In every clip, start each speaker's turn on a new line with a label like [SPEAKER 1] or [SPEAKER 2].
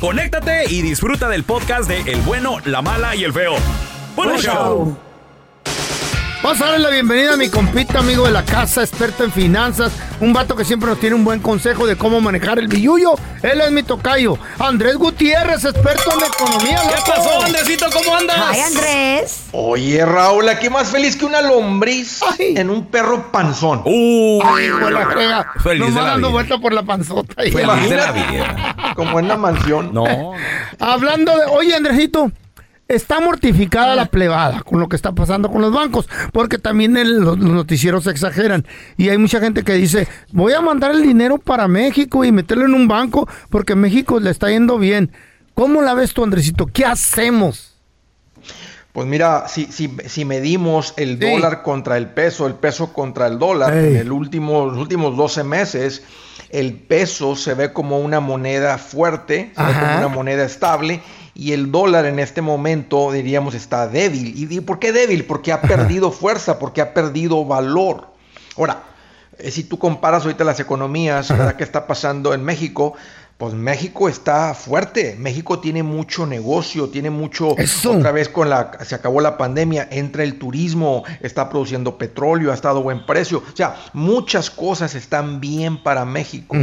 [SPEAKER 1] conéctate y disfruta del podcast de El bueno, la mala y el feo. ¡Buen show!
[SPEAKER 2] Vamos a darle la bienvenida a mi compita, amigo de la casa, experto en finanzas, un vato que siempre nos tiene un buen consejo de cómo manejar el billullo. Él es mi tocayo, Andrés Gutiérrez, experto en economía.
[SPEAKER 1] ¿Qué
[SPEAKER 2] loco.
[SPEAKER 1] pasó, Andresito? ¿Cómo andas?
[SPEAKER 3] Ay, Andrés.
[SPEAKER 4] Oye, Raúl, aquí más feliz que una lombriz
[SPEAKER 2] Ay.
[SPEAKER 4] en un perro panzón.
[SPEAKER 1] Uh,
[SPEAKER 2] Ay, la frega.
[SPEAKER 1] Feliz
[SPEAKER 2] Nos va dando vuelta por la panzota.
[SPEAKER 1] feliz de la vida.
[SPEAKER 4] Como en una mansión.
[SPEAKER 1] No.
[SPEAKER 2] Hablando de. Oye, Andresito. Está mortificada la plebada con lo que está pasando con los bancos, porque también el- los, los noticieros exageran. Y hay mucha gente que dice, voy a mandar el dinero para México y meterlo en un banco, porque México le está yendo bien. ¿Cómo la ves tú, Andresito? ¿Qué hacemos?
[SPEAKER 4] Pues mira, si, si, si medimos el
[SPEAKER 2] Sí.
[SPEAKER 4] dólar contra el peso, el peso contra el dólar,
[SPEAKER 2] Ey.
[SPEAKER 4] en el último, los últimos 12 meses, el peso se ve como una moneda fuerte, se ve como una moneda estable, y el dólar en este momento, diríamos, está débil. ¿Y y por qué débil? Porque ha perdido fuerza, porque ha perdido valor. Ahora, eh, si tú comparas ahorita las economías, ¿verdad? ¿Qué está pasando en México? Pues México está fuerte, México tiene mucho negocio, tiene mucho,
[SPEAKER 2] Eso.
[SPEAKER 4] otra vez con la, se acabó la pandemia, entra el turismo, está produciendo petróleo, ha estado buen precio, o sea, muchas cosas están bien para México.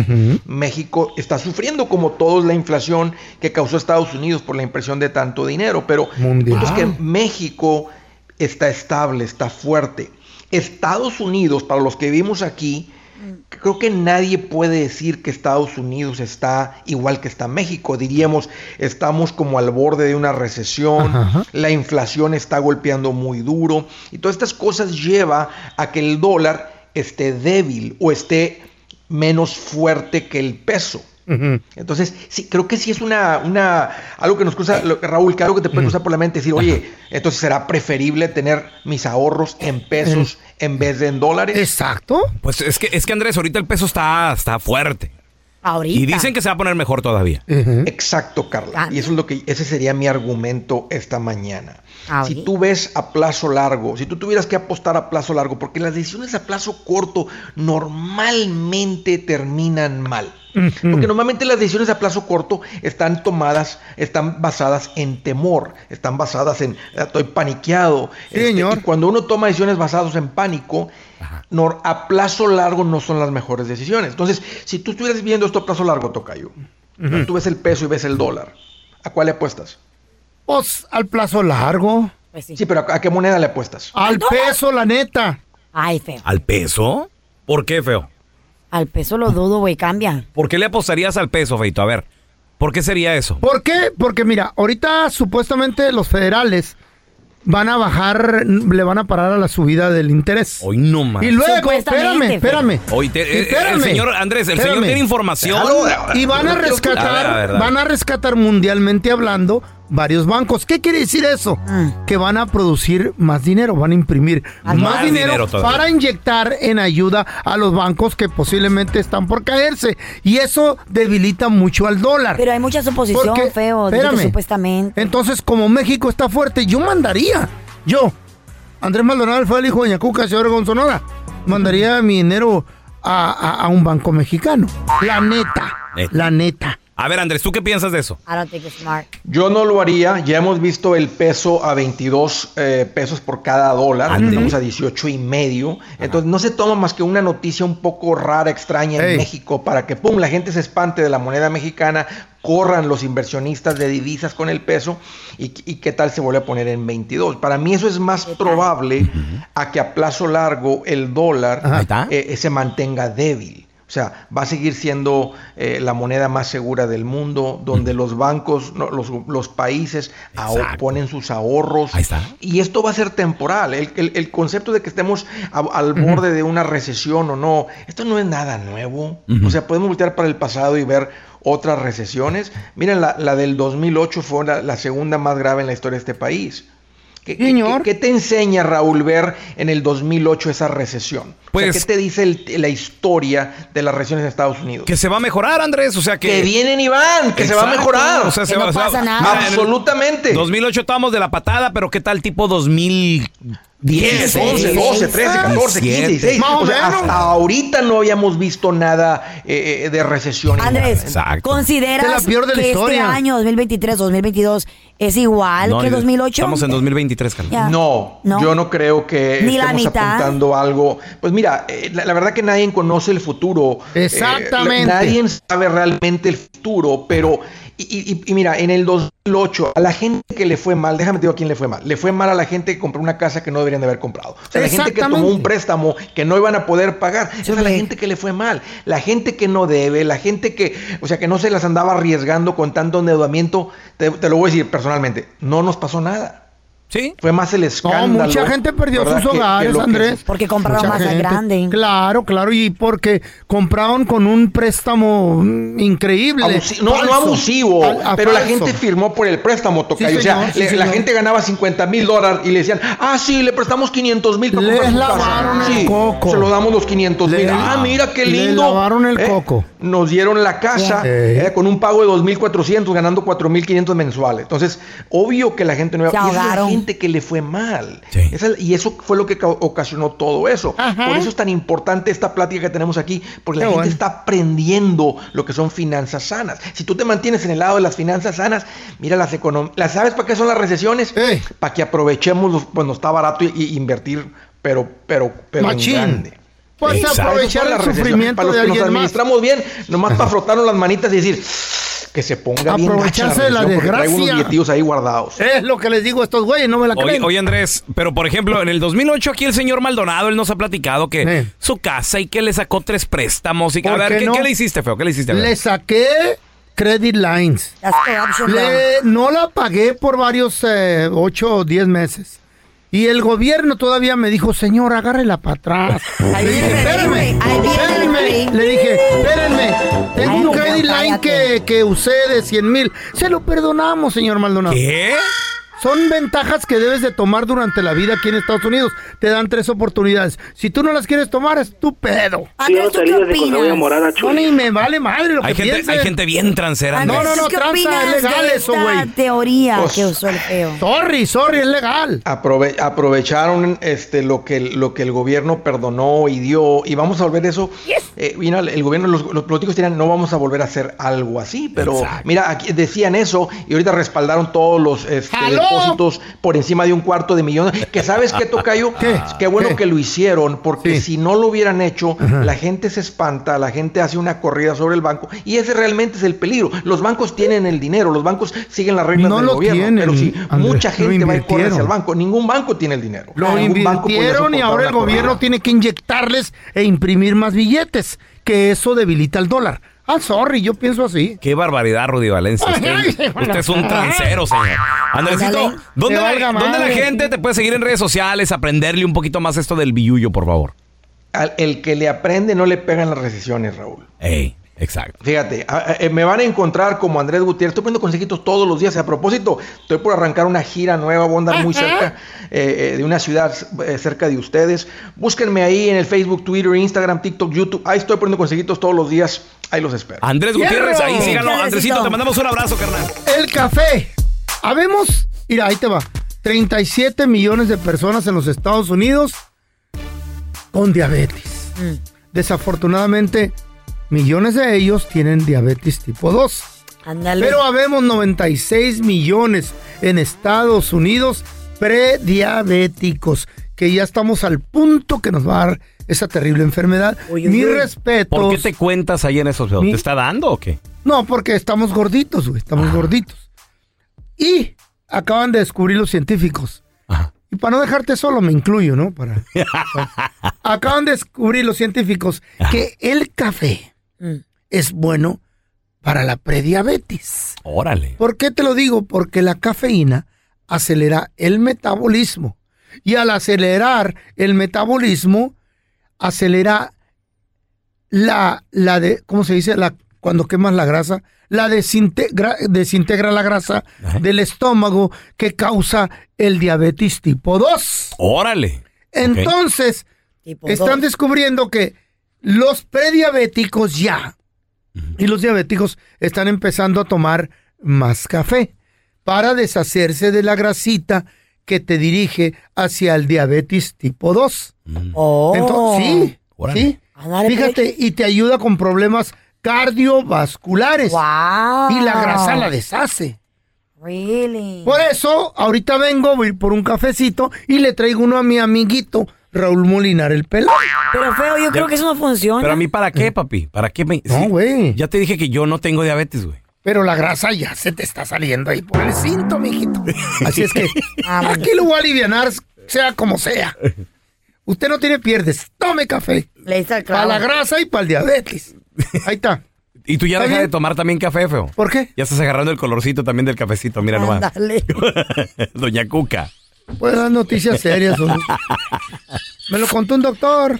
[SPEAKER 4] México está sufriendo como todos la inflación que causó Estados Unidos por la impresión de tanto dinero, pero
[SPEAKER 2] Mundial.
[SPEAKER 4] es que México está estable, está fuerte. Estados Unidos, para los que vivimos aquí, creo que nadie puede decir que Estados Unidos está igual que está México. Diríamos, estamos como al borde de una recesión,
[SPEAKER 2] Ajá.
[SPEAKER 4] la inflación está golpeando muy duro y todas estas cosas lleva a que el dólar esté débil o esté menos fuerte que el peso. Entonces, sí, creo que sí es una, una algo que nos cruza, lo- Raúl, que algo que te puede cruzar por la mente, decir, oye, entonces será preferible tener mis ahorros en pesos en vez de en dólares.
[SPEAKER 2] Exacto.
[SPEAKER 1] Pues es que, es que Andrés, ahorita el peso está, está fuerte.
[SPEAKER 3] Ahorita.
[SPEAKER 1] Y dicen que se va a poner mejor todavía.
[SPEAKER 4] Exacto, Carla.
[SPEAKER 3] Ah.
[SPEAKER 4] Y eso es lo que, ese sería mi argumento esta mañana.
[SPEAKER 3] Ah,
[SPEAKER 4] Si tú ves a plazo largo, si tú tuvieras que apostar a plazo largo, porque las decisiones a plazo corto normalmente terminan mal. Porque normalmente las decisiones a plazo corto están tomadas, están basadas en temor, están basadas en "Ah, estoy paniqueado.
[SPEAKER 2] Sí, señor.
[SPEAKER 4] y cuando uno toma decisiones basadas en pánico, a plazo largo no son las mejores decisiones. Entonces, si tú estuvieras viendo esto a plazo largo, Tocayo, tú ves el peso y ves el dólar, ¿a cuál le apuestas?
[SPEAKER 2] Pues al plazo largo.
[SPEAKER 3] Pues sí.
[SPEAKER 4] Sí, pero ¿a, qué moneda le apuestas?
[SPEAKER 2] Al peso, la neta.
[SPEAKER 3] Ay, feo.
[SPEAKER 1] ¿Al peso? ¿Por qué, feo?
[SPEAKER 3] Al peso lo dudo, güey, cambia.
[SPEAKER 1] ¿Por qué le apostarías al peso, Feito? A ver, ¿por qué sería eso?
[SPEAKER 2] ¿Por qué? Porque mira, ahorita supuestamente los federales van a bajar, le van a parar a la subida del interés.
[SPEAKER 1] Hoy no más.
[SPEAKER 2] Y luego, espérame, espérame.
[SPEAKER 1] Hoy te- eh,
[SPEAKER 2] Espérame,
[SPEAKER 1] el señor Andrés, el señor tiene información.
[SPEAKER 2] Y van a rescatar,
[SPEAKER 1] A ver, a ver, dale.
[SPEAKER 2] van a rescatar mundialmente hablando varios bancos. ¿Qué quiere decir eso? Que van a producir más dinero, van a imprimir
[SPEAKER 3] Más
[SPEAKER 2] más, dinero, para inyectar en ayuda a los bancos que posiblemente están por caerse. Y eso debilita mucho al dólar.
[SPEAKER 3] Pero hay mucha suposición,
[SPEAKER 2] Porque-
[SPEAKER 3] feo.
[SPEAKER 2] espérame.
[SPEAKER 3] supuestamente.
[SPEAKER 2] Entonces, como México está fuerte, yo mandaría, yo, Andrés Maldonado fue el hijo de Yacuca, señor Gonzonora, mandaría mi dinero a, a- a un banco mexicano. La neta,
[SPEAKER 1] Neta.
[SPEAKER 2] la neta.
[SPEAKER 1] A ver, Andrés, ¿tú qué piensas de eso?
[SPEAKER 3] I don't think it's smart.
[SPEAKER 4] Yo no lo haría. Ya hemos visto el peso a 22 eh, pesos por cada dólar. Estamos a 18 y medio. Entonces no se toma más que una noticia un poco rara, extraña en
[SPEAKER 2] Ey.
[SPEAKER 4] México para que pum, la gente se espante de la moneda mexicana, corran los inversionistas de divisas con el peso y, y qué tal se vuelve a poner en 22. Para mí eso es más probable a que a plazo largo el dólar
[SPEAKER 1] está.
[SPEAKER 4] eh, se mantenga débil. O sea, va a seguir siendo eh, la moneda más segura del mundo, donde los bancos, no, los, los países ponen sus ahorros.
[SPEAKER 1] Ahí está.
[SPEAKER 4] Y esto va a ser temporal. El, el- el concepto de que estemos a- al borde de una recesión o no, esto no es nada nuevo. O sea, podemos voltear para el pasado y ver otras recesiones. Miren, la, la del 2008 fue la, la segunda más grave en la historia de este país. ¿Qué, qué-
[SPEAKER 2] Señor.
[SPEAKER 4] qué- qué te enseña, Raúl, ver en el 2008 esa recesión? O sea,
[SPEAKER 1] Pues-
[SPEAKER 4] ¿Qué te dice el- la historia de las recesiones en Estados Unidos?
[SPEAKER 1] Que se va a mejorar, Andrés. O sea que.
[SPEAKER 4] Que vienen y van, que se va a mejorar.
[SPEAKER 1] O sea, se
[SPEAKER 3] Que no
[SPEAKER 1] va-
[SPEAKER 3] pasa nada.
[SPEAKER 1] Mira, en el
[SPEAKER 4] Absolutamente.
[SPEAKER 1] 2008 estábamos de la patada, pero ¿qué tal tipo 2010?
[SPEAKER 4] 10, 11, 12, 13, 14, 15, 16.
[SPEAKER 2] Más o
[SPEAKER 4] O sea,
[SPEAKER 2] menos.
[SPEAKER 4] hasta ahorita no habíamos visto nada eh, eh, de recesión.
[SPEAKER 3] Andrés.
[SPEAKER 1] Exacto.
[SPEAKER 3] ¿consideras
[SPEAKER 2] Es la peor de la
[SPEAKER 3] que este
[SPEAKER 2] historia.
[SPEAKER 3] año, 2023, 2022, es igual
[SPEAKER 1] No,
[SPEAKER 3] que
[SPEAKER 1] ni-
[SPEAKER 3] 2008?
[SPEAKER 1] Estamos en 2023, Carla.
[SPEAKER 3] Ya.
[SPEAKER 4] No,
[SPEAKER 3] No.
[SPEAKER 4] yo no creo que
[SPEAKER 3] Ni la
[SPEAKER 4] estemos
[SPEAKER 3] mitad.
[SPEAKER 4] apuntando algo. Pues mira, eh, la, la verdad que nadie conoce el futuro. Eh,
[SPEAKER 2] Exactamente.
[SPEAKER 4] la- nadie sabe realmente el futuro, pero. Y, y- y mira, en el 2008, a la gente que le fue mal, déjame te digo a quién le fue mal. Le fue mal a la gente que compró una casa que no deberían de haber comprado. O sea, la gente que tomó un préstamo que no iban a poder pagar. Esa es la gente que le fue mal. La gente que no debe, la gente que, o sea, que no se las andaba arriesgando con tanto endeudamiento. Te, te lo voy a decir personalmente, no nos pasó nada.
[SPEAKER 1] ¿Sí?
[SPEAKER 4] Fue más el
[SPEAKER 2] No,
[SPEAKER 4] escándalo.
[SPEAKER 2] mucha gente perdió sus
[SPEAKER 4] que- que
[SPEAKER 2] hogares,
[SPEAKER 4] que-
[SPEAKER 2] Andrés.
[SPEAKER 3] Porque compraron
[SPEAKER 2] Mucha
[SPEAKER 3] más
[SPEAKER 2] gente.
[SPEAKER 3] grande.
[SPEAKER 2] Claro, claro, y porque compraron con un préstamo increíble.
[SPEAKER 4] Abusi- no, no abusivo,
[SPEAKER 2] A- a
[SPEAKER 4] pero la gente firmó por el préstamo, Tocayo.
[SPEAKER 2] Sí,
[SPEAKER 4] o sea,
[SPEAKER 2] sí,
[SPEAKER 4] le- la gente ganaba 50 mil dólares y le decían, ah, sí, le prestamos 500 mil para
[SPEAKER 2] Les
[SPEAKER 4] comprar su casa".
[SPEAKER 2] lavaron el
[SPEAKER 4] Sí,
[SPEAKER 2] coco.
[SPEAKER 4] Se lo damos los 500 mil.
[SPEAKER 2] Le-
[SPEAKER 4] Ah, mira qué
[SPEAKER 2] le
[SPEAKER 4] lindo.
[SPEAKER 2] lavaron el
[SPEAKER 4] Eh,
[SPEAKER 2] coco.
[SPEAKER 4] Nos dieron la casa eh, con un pago de 2.400, ganando 4.500 mensuales. Entonces, obvio que la gente no
[SPEAKER 3] Se
[SPEAKER 4] gente que le fue mal.
[SPEAKER 1] Sí.
[SPEAKER 4] Esa es- y eso fue lo que ca- ocasionó todo eso.
[SPEAKER 2] Ajá.
[SPEAKER 4] Por eso es tan importante esta plática que tenemos aquí, porque la
[SPEAKER 2] Qué
[SPEAKER 4] gente
[SPEAKER 2] bueno.
[SPEAKER 4] está aprendiendo lo que son finanzas sanas. Si tú te mantienes en el lado de las finanzas sanas, mira las economías. ¿Sabes para qué son las recesiones? Para que aprovechemos los- cuando está barato y, y invertir, pero, pero, pero en
[SPEAKER 2] Machín.
[SPEAKER 4] grande.
[SPEAKER 2] Pues
[SPEAKER 1] Exacto.
[SPEAKER 2] aprovechar el sufrimiento
[SPEAKER 4] Para los
[SPEAKER 2] de
[SPEAKER 4] que nos
[SPEAKER 2] alguien más.
[SPEAKER 4] administramos bien, nomás para frotarnos las manitas y decir que se ponga bien gacha
[SPEAKER 2] Aprovecharse de la
[SPEAKER 4] porque traigo unos
[SPEAKER 2] desgracia.
[SPEAKER 4] billetillos ahí guardados.
[SPEAKER 2] Es lo que les digo a estos güeyes, no me la
[SPEAKER 1] Oye,
[SPEAKER 2] creen.
[SPEAKER 1] oye, Andrés, pero por ejemplo, en el 2008 aquí el señor Maldonado, él nos ha platicado que su casa y que le sacó tres préstamos. Y, a
[SPEAKER 2] ¿Por
[SPEAKER 1] ver,
[SPEAKER 2] qué
[SPEAKER 1] ¿qué,
[SPEAKER 2] no?
[SPEAKER 1] qué le hiciste, feo? ¿Qué le hiciste?
[SPEAKER 2] Le saqué credit lines. Le- no la pagué por varios eh, ocho o diez meses. Y el gobierno todavía me dijo, señor, agárrela para atrás.
[SPEAKER 3] Ahí
[SPEAKER 2] Le dije,
[SPEAKER 3] viene
[SPEAKER 2] espérame.
[SPEAKER 3] güey.
[SPEAKER 2] Le dije, espérenme, tengo
[SPEAKER 3] Ay,
[SPEAKER 2] que, que usé de 100 mil. Se lo perdonamos, señor Maldonado.
[SPEAKER 1] ¿Qué?
[SPEAKER 2] Son ventajas que debes de tomar durante la vida aquí en Estados Unidos. Te dan tres oportunidades. Si tú no las quieres tomar, es tu pedo.
[SPEAKER 3] Andrés, ¿tú qué opinas?
[SPEAKER 2] No, ni me vale madre lo
[SPEAKER 1] Hay
[SPEAKER 2] que
[SPEAKER 1] gente,
[SPEAKER 2] piensen.
[SPEAKER 1] hay gente bien transera.
[SPEAKER 3] Andrés,
[SPEAKER 2] No, no, no,
[SPEAKER 3] ¿tú qué
[SPEAKER 2] tranza, es legal
[SPEAKER 3] de
[SPEAKER 2] eso, güey.
[SPEAKER 3] teoría
[SPEAKER 4] Pues-
[SPEAKER 3] que usó el feo?
[SPEAKER 2] Sorry, sorry, es legal.
[SPEAKER 4] Aprove- aprovecharon este lo que el- lo que el gobierno perdonó y dio y vamos a volver eso eh, mira, el gobierno los, los políticos dirán no vamos a volver a hacer algo así pero
[SPEAKER 1] Exacto.
[SPEAKER 4] mira aquí decían eso y ahorita respaldaron todos los este. Depósitos por encima de un cuarto de millón. Que sabes qué, Tocayo?
[SPEAKER 2] ¿Qué?
[SPEAKER 4] Qué bueno
[SPEAKER 2] ¿Qué?
[SPEAKER 4] que lo hicieron, porque
[SPEAKER 2] Sí.
[SPEAKER 4] si no lo hubieran hecho, la gente se espanta, la gente hace una corrida sobre el banco, y ese realmente es el peligro. Los bancos tienen el dinero, los bancos siguen las reglas
[SPEAKER 2] No
[SPEAKER 4] del
[SPEAKER 2] lo
[SPEAKER 4] gobierno,
[SPEAKER 2] tienen,
[SPEAKER 4] pero si
[SPEAKER 2] Andrés,
[SPEAKER 4] mucha gente va hacia el
[SPEAKER 2] invirtieron.
[SPEAKER 4] banco, ningún banco tiene el dinero.
[SPEAKER 2] Lo invirtieron y ahora el gobierno
[SPEAKER 4] corrida.
[SPEAKER 2] tiene que inyectarles e imprimir más billetes, que eso debilita el dólar. Ah, sorry, yo pienso así.
[SPEAKER 1] Qué barbaridad, Rudy Valencia. Usted, usted es un transero, señor. Andresito. ¿dónde, la, dónde la
[SPEAKER 2] madre.
[SPEAKER 1] gente te puede seguir en redes sociales, aprenderle un poquito más esto del billuyo, por favor?
[SPEAKER 4] Al- el que le aprende no le pegan las recesiones, Raúl.
[SPEAKER 1] Ey, exacto.
[SPEAKER 4] Fíjate, a- a- eh, me van a encontrar como Andrés Gutiérrez. Estoy poniendo consejitos todos los días. A propósito, estoy por arrancar una gira nueva. Voy a andar muy cerca eh, eh, de una ciudad eh, cerca de ustedes. Búsquenme ahí en el Facebook, Twitter, Instagram, TikTok, YouTube. Ahí estoy poniendo consejitos todos los días. Ahí los espero.
[SPEAKER 1] Andrés Gutiérrez, ahí síganlo.
[SPEAKER 3] Andresito.
[SPEAKER 1] Andresito, te mandamos un abrazo, carnal.
[SPEAKER 2] El café. Habemos, mira, ahí te va. 37 millones de personas en los Estados Unidos con diabetes. Desafortunadamente, millones de ellos tienen diabetes tipo 2.
[SPEAKER 3] Ándale.
[SPEAKER 2] Pero habemos 96 millones en Estados Unidos prediabéticos, que ya estamos al punto que nos va a dar esa terrible enfermedad.
[SPEAKER 3] Uy, uy,
[SPEAKER 2] Mi
[SPEAKER 3] uy.
[SPEAKER 2] respeto.
[SPEAKER 1] ¿Por qué te cuentas ahí en esos videos?
[SPEAKER 2] Mi-
[SPEAKER 1] ¿Te está dando o qué?
[SPEAKER 2] No, porque estamos gorditos, güey, estamos gorditos. Y acaban de descubrir los científicos.
[SPEAKER 1] Ajá.
[SPEAKER 2] Y para no dejarte solo, me incluyo, ¿no? Para, acaban de descubrir los científicos que el café
[SPEAKER 3] Mm.
[SPEAKER 2] es bueno para la prediabetes.
[SPEAKER 1] Órale.
[SPEAKER 2] ¿Por qué te lo digo? Porque la cafeína acelera el metabolismo. Y al acelerar el metabolismo, acelera la, la de, ¿cómo se dice? La, cuando quemas la grasa, la desintegra, desintegra la grasa
[SPEAKER 1] Ajá.
[SPEAKER 2] del estómago que causa el diabetes tipo 2.
[SPEAKER 1] Órale.
[SPEAKER 2] Entonces, están descubriendo que los prediabéticos ya y los diabéticos están empezando a tomar más café para deshacerse de la grasita que te dirige hacia el diabetes tipo 2.
[SPEAKER 3] Oh.
[SPEAKER 2] Entonces, sí,
[SPEAKER 1] Órale.
[SPEAKER 2] sí.
[SPEAKER 3] Ándale,
[SPEAKER 2] Fíjate, y te ayuda con problemas cardiovasculares.
[SPEAKER 3] Wow.
[SPEAKER 2] Y la grasa la deshace.
[SPEAKER 3] Really.
[SPEAKER 2] Por eso, ahorita vengo, voy por un cafecito y le traigo uno a mi amiguito Raúl Molinar el pelón.
[SPEAKER 3] Pero feo, yo creo que eso no funciona.
[SPEAKER 1] Pero a mí, ¿para qué, papi? ¿Para qué me.?
[SPEAKER 2] No,
[SPEAKER 1] sí,
[SPEAKER 2] güey.
[SPEAKER 1] Ya te dije que yo no tengo diabetes, güey.
[SPEAKER 2] Pero la grasa ya se te está saliendo ahí por el cinto, mijito. Así es que aquí lo voy a aliviar, sea como sea. Usted no tiene pierdes. Tome café.
[SPEAKER 3] Le hice el
[SPEAKER 2] Para la grasa y para el diabetes. Ahí está.
[SPEAKER 1] Y tú ya
[SPEAKER 2] ¿Está
[SPEAKER 1] dejas de tomar también café, feo.
[SPEAKER 2] ¿Por qué?
[SPEAKER 1] Ya estás agarrando el colorcito también del cafecito, mira nomás.
[SPEAKER 3] Ándale.
[SPEAKER 1] Doña Cuca.
[SPEAKER 2] Pues dar noticias serias. Me lo contó un doctor.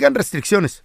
[SPEAKER 2] aplican restricciones.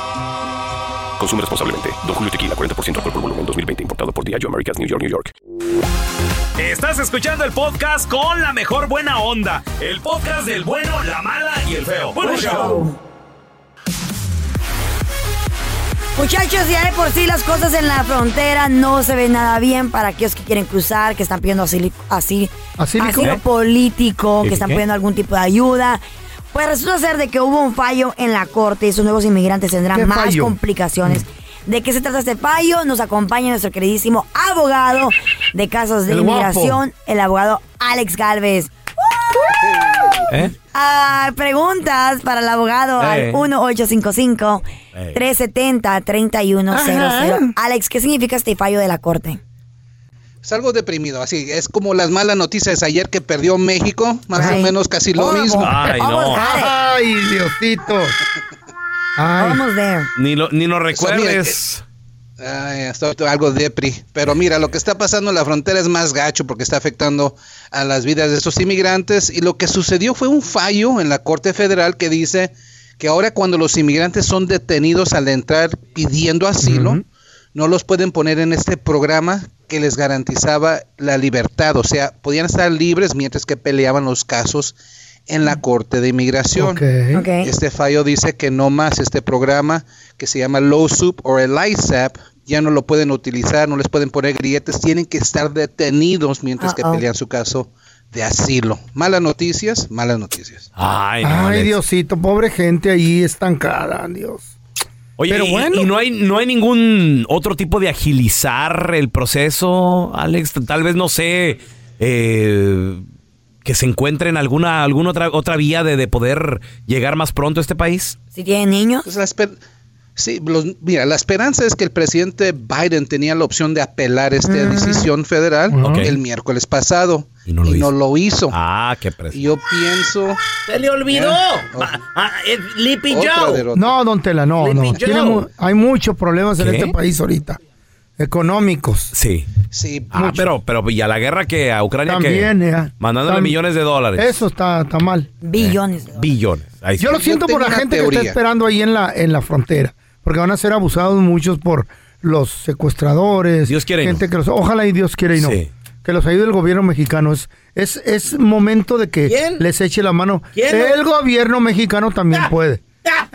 [SPEAKER 5] Consume responsablemente. Don Julio Tequila, 40% alcohol por volumen, 2020. Importado por Diageo Americas, New York, New York.
[SPEAKER 1] Estás escuchando el podcast con la mejor buena onda. El podcast del bueno, la mala y el feo. Show.
[SPEAKER 3] Muchachos, ya de por sí las cosas en la frontera no se ven nada bien para aquellos que quieren cruzar, que están pidiendo asilo, así,
[SPEAKER 2] ¿Asílico?
[SPEAKER 3] asilo político,
[SPEAKER 1] ¿Qué,
[SPEAKER 3] que están pidiendo algún tipo de ayuda. Pues resulta ser de que hubo un fallo en la corte y esos nuevos inmigrantes
[SPEAKER 2] ¿Qué
[SPEAKER 3] tendrán más
[SPEAKER 2] fallo?
[SPEAKER 3] complicaciones. ¿De qué se trata este fallo? Nos acompaña nuestro queridísimo abogado de casos de
[SPEAKER 2] El guapo.
[SPEAKER 3] inmigración, el abogado Alex Galvez.
[SPEAKER 1] ¿Eh?
[SPEAKER 3] Ah, preguntas para el abogado
[SPEAKER 1] Eh.
[SPEAKER 3] al 1855-370-3100. Alex, ¿qué significa este fallo de la corte?
[SPEAKER 6] Es algo deprimido, así es como las malas noticias ayer que perdió México, más
[SPEAKER 3] Ay.
[SPEAKER 6] o menos casi lo mismo.
[SPEAKER 1] Ay, no.
[SPEAKER 2] Ay, Diosito. Ay.
[SPEAKER 3] Almost there.
[SPEAKER 1] Ni lo, ni lo recuerdes.
[SPEAKER 6] Ay, estoy algo depri. Pero mira, lo que está pasando en la frontera es más gacho porque está afectando a las vidas de estos inmigrantes. Y lo que sucedió fue un fallo en la Corte Federal que dice que ahora cuando los inmigrantes son detenidos al entrar pidiendo asilo, no los pueden poner en este programa que les garantizaba la libertad. O sea, podían estar libres mientras que peleaban los casos en la Corte de Inmigración. Este fallo dice que no más este programa que se llama LOSUP o el ISAP ya no lo pueden utilizar, no les pueden poner grilletes, tienen que estar detenidos mientras que pelean su caso de asilo. Malas noticias, malas noticias.
[SPEAKER 1] Ay, no,
[SPEAKER 2] Ay. Diosito, pobre gente ahí estancada, Dios.
[SPEAKER 1] Oye,
[SPEAKER 2] Pero
[SPEAKER 1] y,
[SPEAKER 2] bueno.
[SPEAKER 1] y no hay no hay ningún otro tipo de agilizar el proceso, Alex. Tal vez no sé eh, que se encuentre en alguna alguna otra otra vía de, de poder llegar más pronto a este país.
[SPEAKER 3] Si tienen niños.
[SPEAKER 6] Pues la esper- sí, los- mira, la esperanza es que el presidente Biden tenía la opción de apelar esta decisión federal el miércoles pasado
[SPEAKER 1] Y no lo hizo.
[SPEAKER 6] lo hizo.
[SPEAKER 1] Ah, qué
[SPEAKER 6] Y
[SPEAKER 1] precio.
[SPEAKER 6] yo pienso
[SPEAKER 7] Se le olvidó.
[SPEAKER 6] Eh,
[SPEAKER 7] Ah, Lippy Joe.
[SPEAKER 6] derrota.
[SPEAKER 2] No, don Tela, no, no. Tiene mu- hay muchos problemas en este país ahorita. Económicos.
[SPEAKER 1] Sí.
[SPEAKER 6] Sí,
[SPEAKER 1] Ah, pero pero y a la guerra que a Ucrania
[SPEAKER 2] También,
[SPEAKER 1] que
[SPEAKER 2] ya.
[SPEAKER 1] mandándole
[SPEAKER 2] Tam-
[SPEAKER 1] millones de dólares.
[SPEAKER 2] Eso está, está mal.
[SPEAKER 3] Billones.
[SPEAKER 1] Billones. Ahí sí.
[SPEAKER 2] Yo lo
[SPEAKER 6] Yo
[SPEAKER 2] siento por la gente que está esperando ahí en la, en la frontera. Porque van a ser abusados muchos por los secuestradores.
[SPEAKER 1] Dios quiera y
[SPEAKER 2] gente
[SPEAKER 1] no.
[SPEAKER 2] que los, Ojalá y Dios quiera y no.
[SPEAKER 1] Sí.
[SPEAKER 2] Que los ayude el gobierno mexicano. Es, es, es momento de que
[SPEAKER 7] ¿Quién?
[SPEAKER 2] les eche la mano.
[SPEAKER 7] ¿Quién?
[SPEAKER 2] El gobierno mexicano también puede.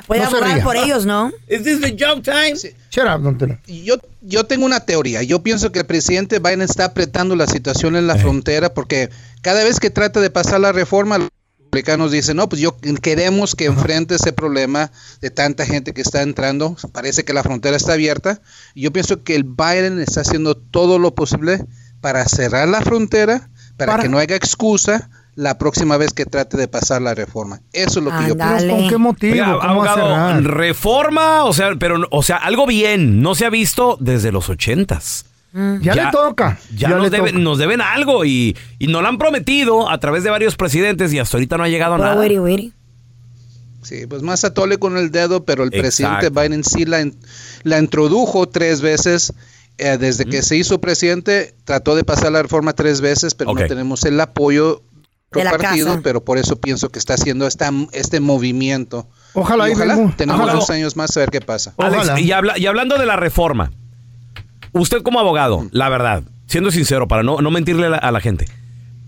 [SPEAKER 3] Puede
[SPEAKER 2] No
[SPEAKER 3] abogar por ellos, ¿no?
[SPEAKER 7] Is this the joke time?
[SPEAKER 2] Shut up, don Tela.
[SPEAKER 6] Yo, yo tengo una teoría. Yo pienso que el presidente Biden está apretando la situación en la frontera porque cada vez que trata de pasar la reforma, republicanos dicen, no, pues yo queremos que enfrente ese problema de tanta gente que está entrando. Parece que la frontera está abierta. Y yo pienso que el Biden está haciendo todo lo posible para cerrar la frontera, para,
[SPEAKER 2] Para-
[SPEAKER 6] que no haya excusa la próxima vez que trate de pasar la reforma. Eso es lo que yo pienso.
[SPEAKER 2] ¿Con qué motivo?
[SPEAKER 1] Oiga,
[SPEAKER 2] ¿Cómo va a
[SPEAKER 1] abogado, reforma, o sea, pero o sea, algo bien, no se ha visto desde los ochentas.
[SPEAKER 2] Ya, le toca.
[SPEAKER 1] Ya,
[SPEAKER 2] Ya
[SPEAKER 1] nos,
[SPEAKER 2] le
[SPEAKER 1] deben,
[SPEAKER 2] toca.
[SPEAKER 1] nos deben algo y, y nos lo han prometido a través de varios presidentes y hasta ahorita no ha llegado nada.
[SPEAKER 3] wiri.
[SPEAKER 6] Sí, pues más atole con el dedo, pero el
[SPEAKER 1] Exacto.
[SPEAKER 6] presidente Biden sí la, la introdujo tres veces. eh, desde que se hizo presidente, trató de pasar la reforma tres veces, pero no tenemos el apoyo
[SPEAKER 3] De la
[SPEAKER 6] partido,
[SPEAKER 3] casa.
[SPEAKER 6] pero por eso pienso que está haciendo esta, este movimiento.
[SPEAKER 2] Ojalá
[SPEAKER 6] Y ojalá tenemos
[SPEAKER 1] Ojalá.
[SPEAKER 6] dos años más a ver qué pasa.
[SPEAKER 1] Alex,
[SPEAKER 2] Ojalá.
[SPEAKER 1] y, habla- y hablando de la reforma, usted como abogado, la verdad, siendo sincero, para no, no mentirle a la, a la gente,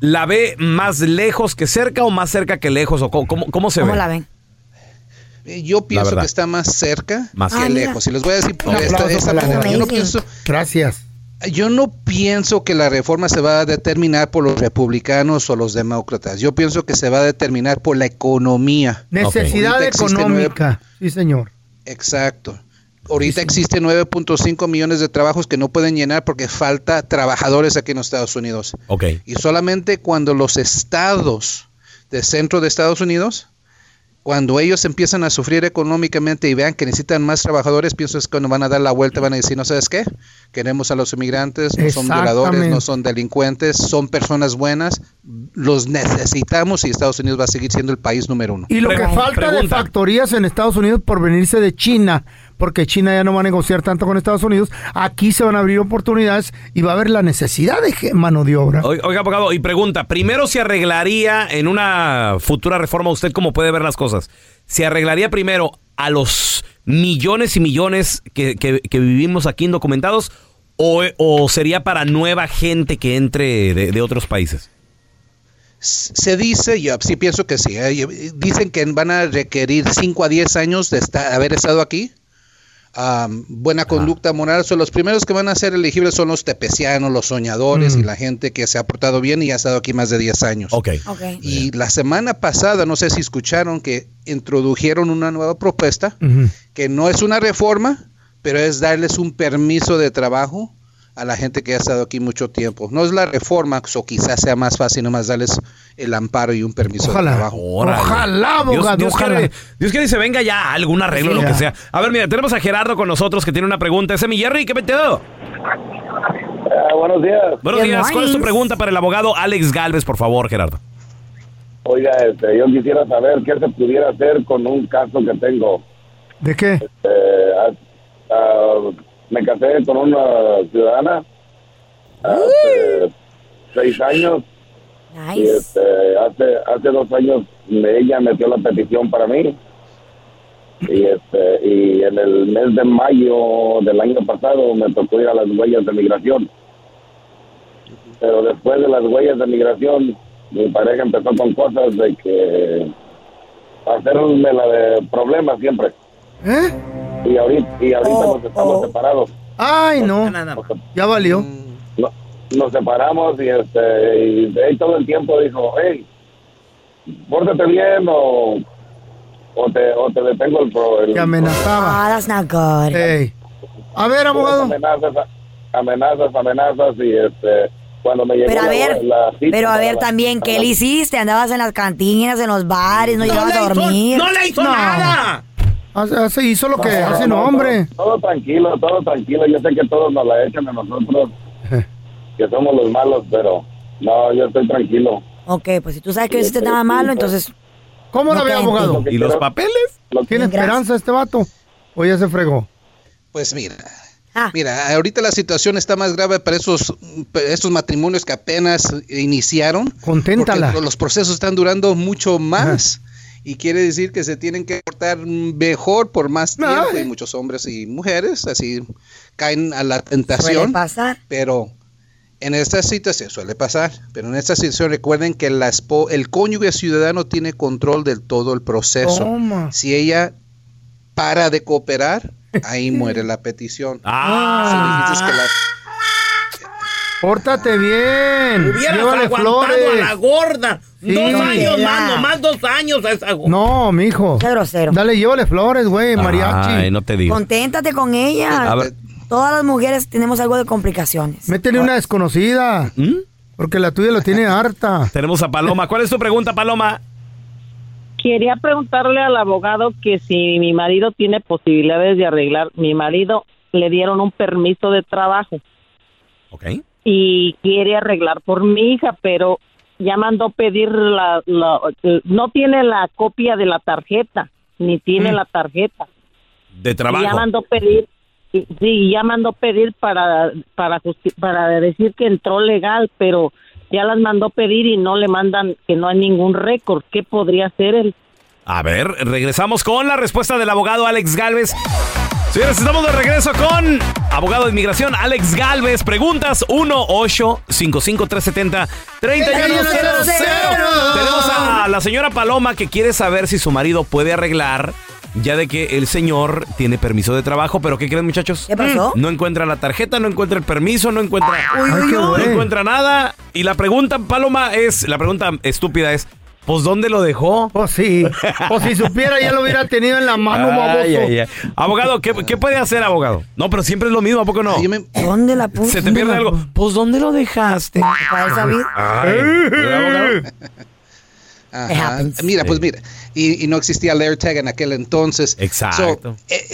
[SPEAKER 1] ¿la ve más lejos que cerca o más cerca que lejos? ¿O cómo, cómo- cómo se
[SPEAKER 3] ¿Cómo
[SPEAKER 1] ve?
[SPEAKER 3] la ven?
[SPEAKER 6] Yo pienso que está más cerca
[SPEAKER 1] Más
[SPEAKER 6] que
[SPEAKER 3] Ah,
[SPEAKER 6] lejos. Y les voy a decir por esta, manera. Yo no pienso,
[SPEAKER 2] Gracias.
[SPEAKER 6] Yo no pienso que la reforma se va a determinar por los republicanos o los demócratas. Yo pienso que se va a determinar por la economía.
[SPEAKER 2] Necesidad económica. Sí, señor.
[SPEAKER 6] Exacto. Ahorita existen 9.5 millones de trabajos que no pueden llenar porque falta trabajadores aquí en los Estados Unidos.
[SPEAKER 1] Ok.
[SPEAKER 6] Y solamente cuando los estados de centro de Estados Unidos, cuando ellos empiezan a sufrir económicamente y vean que necesitan más trabajadores, pienso es cuando van a dar la vuelta, van a decir, no sabes qué, queremos a los inmigrantes, no son violadores, no son delincuentes, son personas buenas, los necesitamos y Estados Unidos va a seguir siendo el país número uno.
[SPEAKER 2] Y lo que falta de factorías en Estados Unidos por venirse de China, porque China ya no va a negociar tanto con Estados Unidos, aquí se van a abrir oportunidades y va a haber la necesidad de mano de obra.
[SPEAKER 1] Oiga, oiga, abogado, y pregunta, primero se arreglaría en una futura reforma, usted cómo puede ver las cosas, se arreglaría primero a los millones y millones que, que- que vivimos aquí indocumentados o, o sería para nueva gente que entre de, de otros países?
[SPEAKER 6] Se dice, yo sí pienso que sí, eh, dicen que van a requerir 5 a 10 años de estar, haber estado aquí am, buena conducta moral. So, los primeros que van a ser elegibles son los tepecianos, los soñadores y la gente que se ha portado bien y ha estado aquí más de 10 años.
[SPEAKER 1] Ok.
[SPEAKER 3] Ok.
[SPEAKER 6] Y la semana pasada, no sé si escucharon que introdujeron una nueva propuesta que no es una reforma, pero es darles un permiso de trabajo a la gente que ha estado aquí mucho tiempo. No es la reforma, o quizás sea más fácil nomás darles el amparo y un permiso
[SPEAKER 2] Ojalá.
[SPEAKER 6] de trabajo.
[SPEAKER 1] Órale.
[SPEAKER 2] Ojalá,
[SPEAKER 1] Dios,
[SPEAKER 2] abogado,
[SPEAKER 1] Dios
[SPEAKER 2] ojalá.
[SPEAKER 1] quiere, Dios quiere que se venga ya algún arreglo,
[SPEAKER 2] Sí,
[SPEAKER 1] lo que sea. A ver, mira, tenemos a Gerardo con nosotros que tiene una pregunta. Ese es mi Jerry, ¿qué metido?
[SPEAKER 8] Ah, buenos días.
[SPEAKER 1] Buenos días. ¿Cuál es tu pregunta para el abogado Alex Galvez, por favor, Gerardo?
[SPEAKER 8] Oiga, este, yo quisiera saber qué se pudiera hacer con un caso que tengo.
[SPEAKER 2] ¿De qué?
[SPEAKER 8] Eh, ah, ah, me casé con una ciudadana hace seis años. Y
[SPEAKER 3] Nice.
[SPEAKER 8] este, hace hace dos años me- ella metió la petición para mí. Y este y en el mes de mayo del año pasado me tocó ir a las huellas de migración. Pero después de las huellas de migración mi pareja empezó con cosas de que hacerme la de problemas siempre.
[SPEAKER 2] ¿Eh?
[SPEAKER 8] Y ahorita y ahorita
[SPEAKER 3] Oh,
[SPEAKER 8] nos estamos
[SPEAKER 3] oh.
[SPEAKER 8] separados
[SPEAKER 2] Ay, no. Ya valió.
[SPEAKER 8] no- nos separamos y este y de ahí todo el tiempo dijo hey pórtate bien o o te o te detengo el, pro, el
[SPEAKER 2] Te amenazaba.
[SPEAKER 3] Ah, that's not good.
[SPEAKER 2] Ey. A ver, abogado.
[SPEAKER 8] amenazas amenazas amenazas y este cuando me llegó
[SPEAKER 3] Pero a
[SPEAKER 8] la-
[SPEAKER 3] ver,
[SPEAKER 8] la cita
[SPEAKER 3] pero a ver
[SPEAKER 8] la-
[SPEAKER 3] también, ¿qué le
[SPEAKER 8] la-
[SPEAKER 3] hiciste? Andabas en las cantinas, en los bares, no, llegabas a
[SPEAKER 7] hizo-
[SPEAKER 3] dormir.
[SPEAKER 7] no le hizo
[SPEAKER 2] No.
[SPEAKER 7] nada.
[SPEAKER 2] Hace, hizo lo que
[SPEAKER 8] No,
[SPEAKER 2] hace
[SPEAKER 8] no,
[SPEAKER 2] hombre.
[SPEAKER 8] Todo, todo tranquilo, todo tranquilo. Yo sé que todos nos la echan a nosotros, que somos los malos, pero no, yo estoy tranquilo.
[SPEAKER 3] Ok, pues si tú sabes que no hiciste nada malo, entonces...
[SPEAKER 2] ¿Cómo la
[SPEAKER 3] No
[SPEAKER 2] ve, abogado?
[SPEAKER 1] ¿Y los papeles?
[SPEAKER 8] Lo-
[SPEAKER 2] ¿Tiene esperanza este vato? ¿O ya se fregó?
[SPEAKER 6] Pues mira,
[SPEAKER 3] Ah,
[SPEAKER 6] mira, ahorita la situación está más grave para esos, estos matrimonios que apenas iniciaron.
[SPEAKER 2] Conténtala.
[SPEAKER 6] Porque los procesos están durando mucho más. Y quiere decir que se tienen que portar mejor por más tiempo.
[SPEAKER 2] Ay.
[SPEAKER 6] Y muchos hombres y mujeres así caen a la
[SPEAKER 3] suele
[SPEAKER 6] tentación.
[SPEAKER 3] pasar.
[SPEAKER 6] Pero en esta situación suele pasar, pero en esta situación recuerden que la el cónyuge ciudadano tiene control de todo el proceso.
[SPEAKER 2] Toma.
[SPEAKER 6] Si ella para de cooperar, ahí muere la petición.
[SPEAKER 1] Ah,
[SPEAKER 6] Si dices que la-
[SPEAKER 2] Pórtate bien.
[SPEAKER 7] Hubieras
[SPEAKER 2] Llévale
[SPEAKER 7] aguantado a la
[SPEAKER 2] flores.
[SPEAKER 7] gorda.
[SPEAKER 2] Sí.
[SPEAKER 7] Dos años más, nomás dos años a esa gorda.
[SPEAKER 2] No, mijo.
[SPEAKER 3] Qué grosero.
[SPEAKER 2] Dale, llévale flores, güey, mariachi.
[SPEAKER 1] Ay, no te digo.
[SPEAKER 3] Conténtate con ella.
[SPEAKER 1] A ver.
[SPEAKER 3] Todas las mujeres tenemos algo de complicaciones.
[SPEAKER 2] Métele una desconocida.
[SPEAKER 1] ¿Mm?
[SPEAKER 2] Porque la tuya lo tiene harta.
[SPEAKER 1] Tenemos a Paloma. ¿Cuál es tu pregunta, Paloma?
[SPEAKER 9] Quería preguntarle al abogado que si mi marido tiene posibilidades de arreglar. Mi marido le dieron un permiso de trabajo
[SPEAKER 1] Ok.
[SPEAKER 9] Y quiere arreglar por mi hija, pero ya mandó pedir la, la- no tiene la copia de la tarjeta, ni tiene
[SPEAKER 2] Mm.
[SPEAKER 9] la tarjeta.
[SPEAKER 1] De
[SPEAKER 9] Y
[SPEAKER 1] trabajo.
[SPEAKER 9] ya mandó pedir, sí, ya mandó pedir para para justi- para decir que entró legal, pero ya las mandó pedir y no le mandan que no hay ningún récord. ¿Qué podría hacer él?
[SPEAKER 1] A ver, regresamos con la respuesta del abogado Alex Galvez. Señores, estamos de regreso con abogado de inmigración Alex Galvez. Preguntas 1 8 55 370 3100. Tenemos a la señora Paloma que quiere saber si su marido puede arreglar ya de que el señor tiene permiso de trabajo, pero ¿qué creen muchachos?
[SPEAKER 3] ¿Qué pasó?
[SPEAKER 1] No encuentra la tarjeta, no encuentra el permiso, no encuentra,
[SPEAKER 2] Ay,
[SPEAKER 1] no encuentra nada. Y la pregunta, Paloma, es, la pregunta estúpida es, pues ¿dónde lo dejó?
[SPEAKER 2] Pues sí. O si supiera, ya lo hubiera tenido en la mano, baboso.
[SPEAKER 1] Ay, ay, ay. Abogado, ¿qué, qué puede hacer, abogado? No, pero siempre es lo mismo, ¿a poco no?
[SPEAKER 6] Me-
[SPEAKER 3] ¿Dónde la puse?
[SPEAKER 1] Se te pierde algo. Pues ¿dónde lo dejaste?
[SPEAKER 3] Para él saber.
[SPEAKER 1] ¿verdad, abogado?
[SPEAKER 6] Ajá. Mira, pues mira, y, y no existía el AirTag en aquel entonces.
[SPEAKER 1] Exacto.
[SPEAKER 6] So, eh,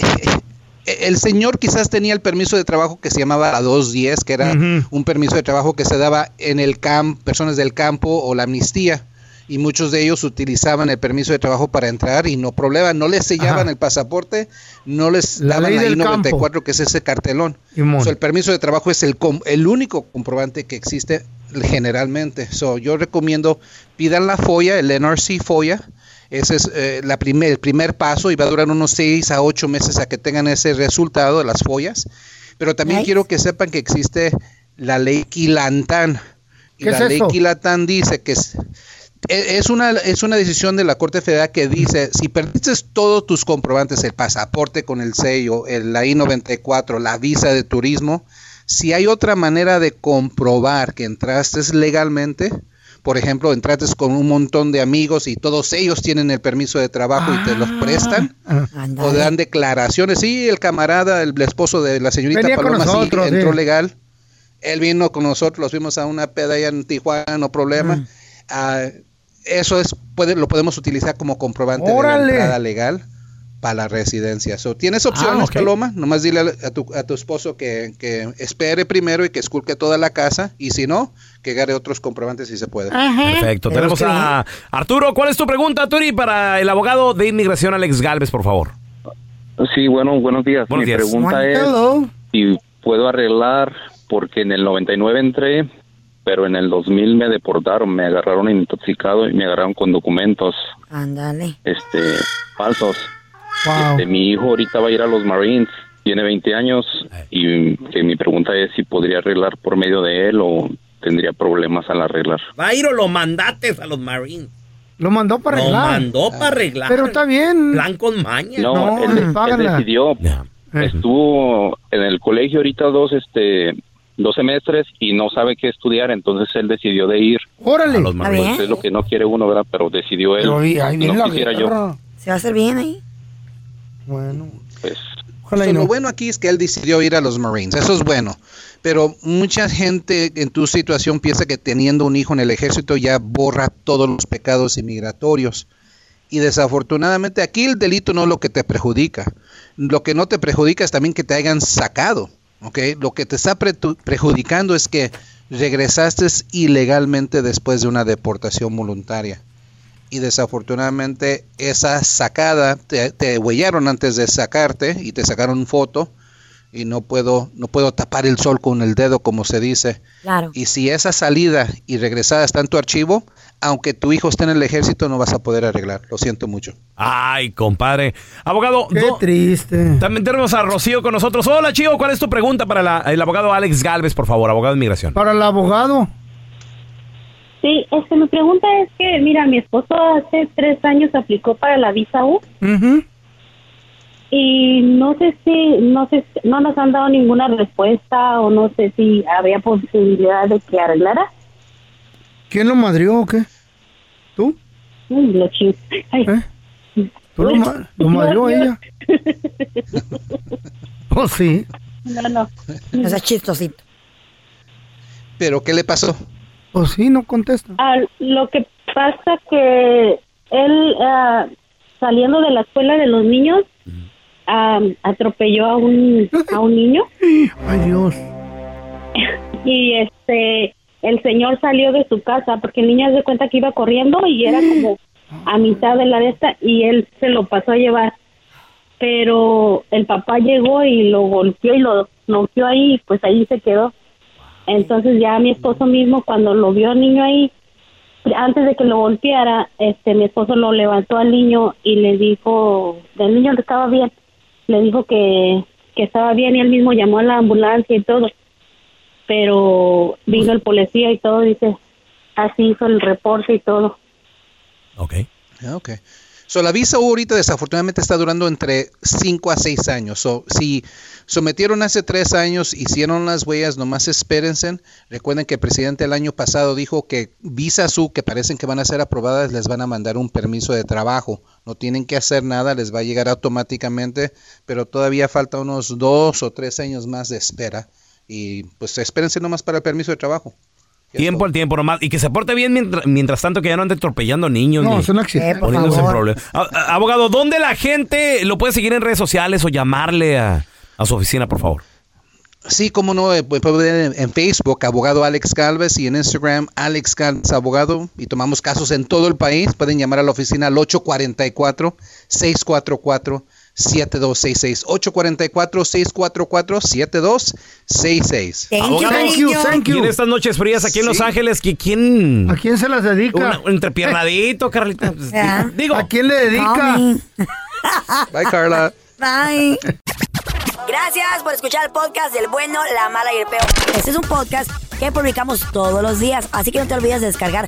[SPEAKER 6] eh, el señor quizás tenía el permiso de trabajo que se llamaba la 210, que era un permiso de trabajo que se daba en el campo, personas del campo o la amnistía. Y muchos de ellos utilizaban el permiso de trabajo para entrar y no problema, no les sellaban
[SPEAKER 2] Ajá.
[SPEAKER 6] el pasaporte, no les
[SPEAKER 2] La
[SPEAKER 6] daban ahí
[SPEAKER 2] del
[SPEAKER 6] 94, que es ese cartelón. So, el permiso de trabajo es el, com- el único comprobante que existe generalmente. So, yo recomiendo pidan la FOIA, el NRC FOIA. Ese es eh, la primer, el primer paso y va a durar unos 6 a 8 meses a que tengan ese resultado de las FOIAs. Pero también
[SPEAKER 3] Nice.
[SPEAKER 6] quiero que sepan que existe la ley Quilantán. Y
[SPEAKER 2] ¿Qué
[SPEAKER 6] la
[SPEAKER 2] es
[SPEAKER 6] ley
[SPEAKER 2] eso?
[SPEAKER 6] Quilantán dice que es- e- es una, es una decisión de la Corte Federal que dice, si perdiste todos tus comprobantes, el pasaporte con el sello, el, la I-94, la visa de turismo, si hay otra manera de comprobar que entraste legalmente, por ejemplo, entraste con un montón de amigos y todos ellos tienen el permiso de trabajo y te los prestan, o dan declaraciones, sí, el camarada, el esposo de la señorita
[SPEAKER 2] Venía con
[SPEAKER 6] Paloma, sí,
[SPEAKER 2] nosotros,
[SPEAKER 6] entró
[SPEAKER 2] sí.
[SPEAKER 6] legal, él vino con nosotros, los fuimos a una peda allá en Tijuana, no problema.
[SPEAKER 2] Mm.
[SPEAKER 6] Ah, eso es puede, lo podemos utilizar como comprobante de la entrada legal para la residencia. So, Tienes opciones,
[SPEAKER 2] Ah.
[SPEAKER 6] Paloma. Nomás dile a, tu, a tu esposo que, que espere primero y que esculque toda la casa. Y si no, que agarre otros comprobantes si se puede.
[SPEAKER 1] Perfecto. Tenemos a Arturo. ¿Cuál es tu pregunta, Turi, para el abogado de inmigración Alex Galvez, por favor?
[SPEAKER 10] Sí, bueno, buenos días.
[SPEAKER 1] Buenos
[SPEAKER 10] Mi
[SPEAKER 1] días.
[SPEAKER 10] pregunta es
[SPEAKER 2] Hello.
[SPEAKER 10] si puedo arreglar, porque en el 99 entré, pero en el 2000 me deportaron, me agarraron intoxicado y me agarraron con documentos
[SPEAKER 3] Ándale.
[SPEAKER 10] este falsos.
[SPEAKER 2] Wow.
[SPEAKER 10] Este, mi hijo ahorita va a ir a los Marines, tiene 20 años y que mi pregunta es si podría arreglar por medio de él o tendría problemas al arreglar.
[SPEAKER 7] Va a ir o lo mandates a los Marines.
[SPEAKER 2] Lo mandó para
[SPEAKER 7] Lo
[SPEAKER 2] arreglar.
[SPEAKER 7] mandó para arreglar.
[SPEAKER 2] Pero está bien.
[SPEAKER 7] Plan con maña.
[SPEAKER 10] No,
[SPEAKER 2] No,
[SPEAKER 10] él, decidió, estuvo en el colegio ahorita dos, este, dos semestres y no sabe qué estudiar, entonces él decidió de ir.
[SPEAKER 2] Órale.
[SPEAKER 1] A los.
[SPEAKER 10] Pues es lo que no quiere uno, ¿verdad? Pero decidió él.
[SPEAKER 2] Pero ahí, viene
[SPEAKER 10] no
[SPEAKER 2] la
[SPEAKER 10] quisiera yo.
[SPEAKER 3] Se va a hacer bien ahí.
[SPEAKER 2] Bueno.
[SPEAKER 10] Pues
[SPEAKER 2] Ojalá y
[SPEAKER 6] So,
[SPEAKER 2] no.
[SPEAKER 6] Lo bueno aquí es que él decidió ir a los Marines, eso es bueno. Pero mucha gente en tu situación piensa que teniendo un hijo en el ejército ya borra todos los pecados inmigratorios. Y desafortunadamente aquí el delito no es lo que te perjudica. Lo que no te perjudica es también que te hayan sacado. ¿Ok? Lo que te está pre- perjudicando es que regresaste ilegalmente después de una deportación voluntaria y desafortunadamente esa sacada te, te huellaron antes de sacarte y te sacaron foto y no puedo no puedo tapar el sol con el dedo como se dice
[SPEAKER 3] Claro.
[SPEAKER 6] y si esa salida y regresada está en tu archivo aunque tu hijo esté en el ejército no vas a poder arreglar lo siento mucho
[SPEAKER 1] Ay, compadre. Abogado,
[SPEAKER 2] Qué
[SPEAKER 1] do-
[SPEAKER 2] triste.
[SPEAKER 1] también tenemos a Rocío con nosotros. Hola, Chío. ¿Cuál es tu pregunta para la- el abogado Alex Galvez, por favor, abogado de inmigración?
[SPEAKER 2] Para el abogado.
[SPEAKER 11] Sí, este, mi pregunta es que, mira, mi esposo hace tres años aplicó para la visa U y no sé si, no sé, si- no nos han dado ninguna respuesta o no sé si había posibilidad de que arreglara.
[SPEAKER 2] ¿Quién lo madrió o qué? ¿Tú?
[SPEAKER 11] Lo. Ay.
[SPEAKER 2] ¿Eh? ¿Tú lo, ma- lo madrió ella? Oh, sí.
[SPEAKER 11] No, no.
[SPEAKER 3] O sea, chistosito.
[SPEAKER 6] pero qué le pasó
[SPEAKER 2] Pues sí, no contesta.
[SPEAKER 11] Ah, lo que pasa que él, ah, saliendo de la escuela de los niños, ah, atropelló a un, a un niño.
[SPEAKER 2] Ay, Dios.
[SPEAKER 11] y este el señor salió de su casa porque el niño se cuenta que iba corriendo y era como a mitad de la de esta y él se lo pasó a llevar. Pero el papá llegó y lo golpeó y lo noqueó ahí y pues ahí se quedó. Entonces ya mi esposo mismo cuando lo vio al niño ahí antes de que lo golpeara este mi esposo lo levantó al niño y le dijo el niño estaba bien le dijo que que estaba bien y él mismo llamó a la ambulancia y todo pero vino el policía y todo, dice, así hizo el reporte y todo.
[SPEAKER 1] Ok.
[SPEAKER 6] Ah, Ok. So, la visa U ahorita desafortunadamente está durando entre 5 a 6 años. So, si sometieron hace 3 años, hicieron las huellas, nomás espérense. Recuerden que el presidente el año pasado dijo que visas U que parecen que van a ser aprobadas les van a mandar un permiso de trabajo. No tienen que hacer nada, les va a llegar automáticamente, pero todavía falta unos 2 o 3 años más de espera. Y pues espérense nomás para el permiso de trabajo.
[SPEAKER 1] Tiempo al tiempo nomás. Y que se porte bien mientras, mientras tanto que ya no ande atropellando niños.
[SPEAKER 2] No,
[SPEAKER 1] ni
[SPEAKER 2] es un accidente.
[SPEAKER 1] Poniéndose en Abogado, ¿dónde la gente lo puede seguir en redes sociales o llamarle a, a su oficina, por favor?
[SPEAKER 6] Sí, como no, eh, pueden ver en, Facebook, abogado Alex Galvez, y en Instagram, Alex Galvez Abogado, y tomamos casos en todo el país. Pueden llamar a la oficina al 844-644-7266. 844-644-7266.
[SPEAKER 2] Thank you, thank
[SPEAKER 1] Y en
[SPEAKER 2] you.
[SPEAKER 1] estas noches frías aquí en Los. Ángeles, ¿qui- ¿quién?
[SPEAKER 2] ¿A quién se las dedica?
[SPEAKER 1] Una- entrepiernadito, Carlita. Digo,
[SPEAKER 2] ¿A quién le dedica?
[SPEAKER 6] Bye, Carla.
[SPEAKER 3] Bye. Gracias por escuchar el podcast del bueno, la mala y el peor. Este es un podcast que publicamos todos los días, así que no te olvides de descargar